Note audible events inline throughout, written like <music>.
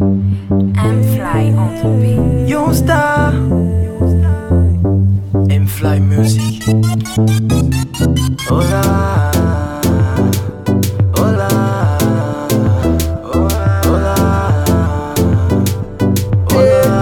M Fly on the beat. Young star. Emfly Music. Hola. Hola. Hola. Hola.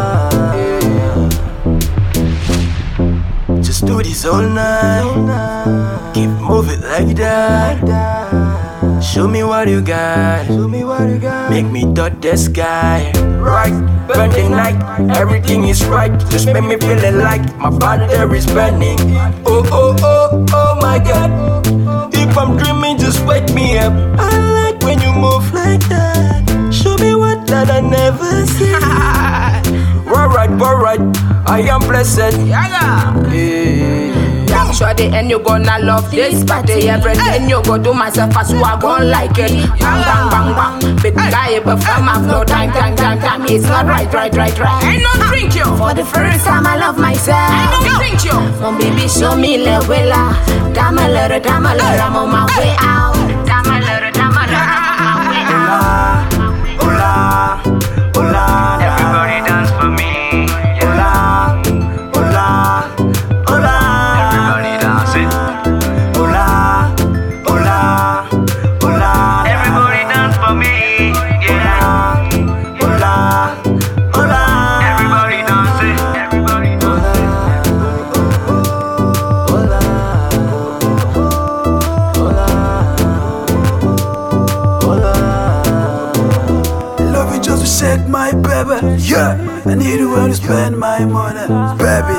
Just do this all night. Keep moving like that. Show me what you got. Show me what you got. Make me touch the sky. Right, burn the night. Everything is right. Just make me feel like my body is burning. Oh oh oh oh my God. If I'm dreaming, just wake me up. I like when you move like that. Show me what that I never see. <laughs> alright, alright. I am blessed. Yeah. I'm sure the end you gonna love this. Party Everything you go do myself as you are gonna like it. Bang bang ah. bang bang. Big guy perform have no time time time time It's not right right right right. I don't drink you. For the first time I love myself. I don't drink you. My baby show me le wella. Damn a little damn a little. I'm on my way out Love you just to shake my baby. Yeah, I need you when to spend my money, baby.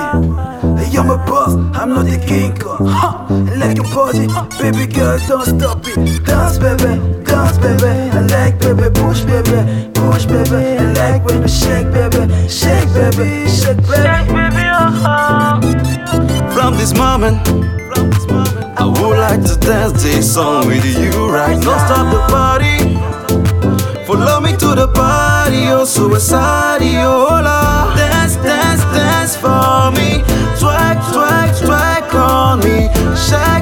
Hey, I'm a boss, I'm not the king. Kong. Huh. I like your body, baby girl, don't stop it. Dance, baby, dance, baby. I like baby, push, baby, push, baby. I like when you shake, baby, shake, baby, shake, baby. Uh-huh. From this moment, I would like to dance this song with you right now. Don't stop the party. Follow me to the party, suicide, oh. Dance, dance, dance for me. Twerk, twerk, twerk on me. Shake,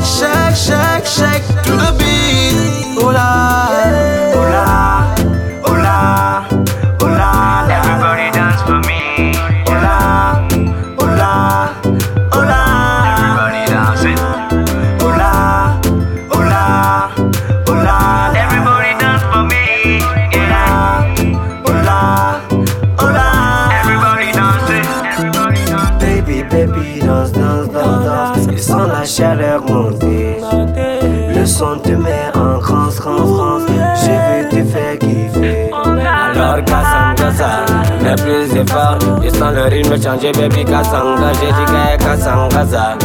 tu mets en France, France, France. J'ai vu, tu fais kiffer. Alors, Kassam, Kassam, plus d'efforts. Je sens le rythme changer, baby, Kassanga. J'ai dit que Kassam, Kassam,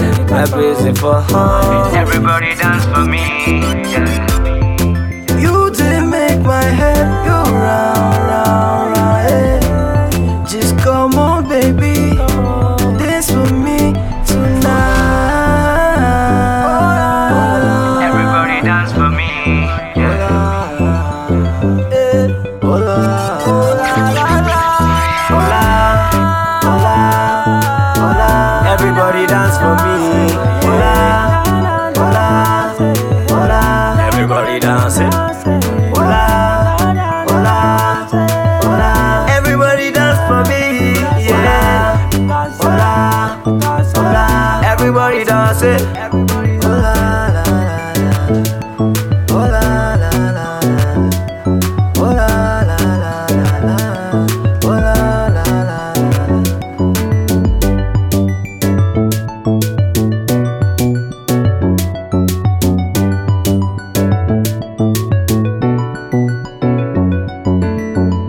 plus d'efforts. Everybody dance for me. dance for me. Hola, hola, hola. Everybody dancing. Hola, hola, hola. Everybody dance for me. Yeah. Hola, hola. Everybody.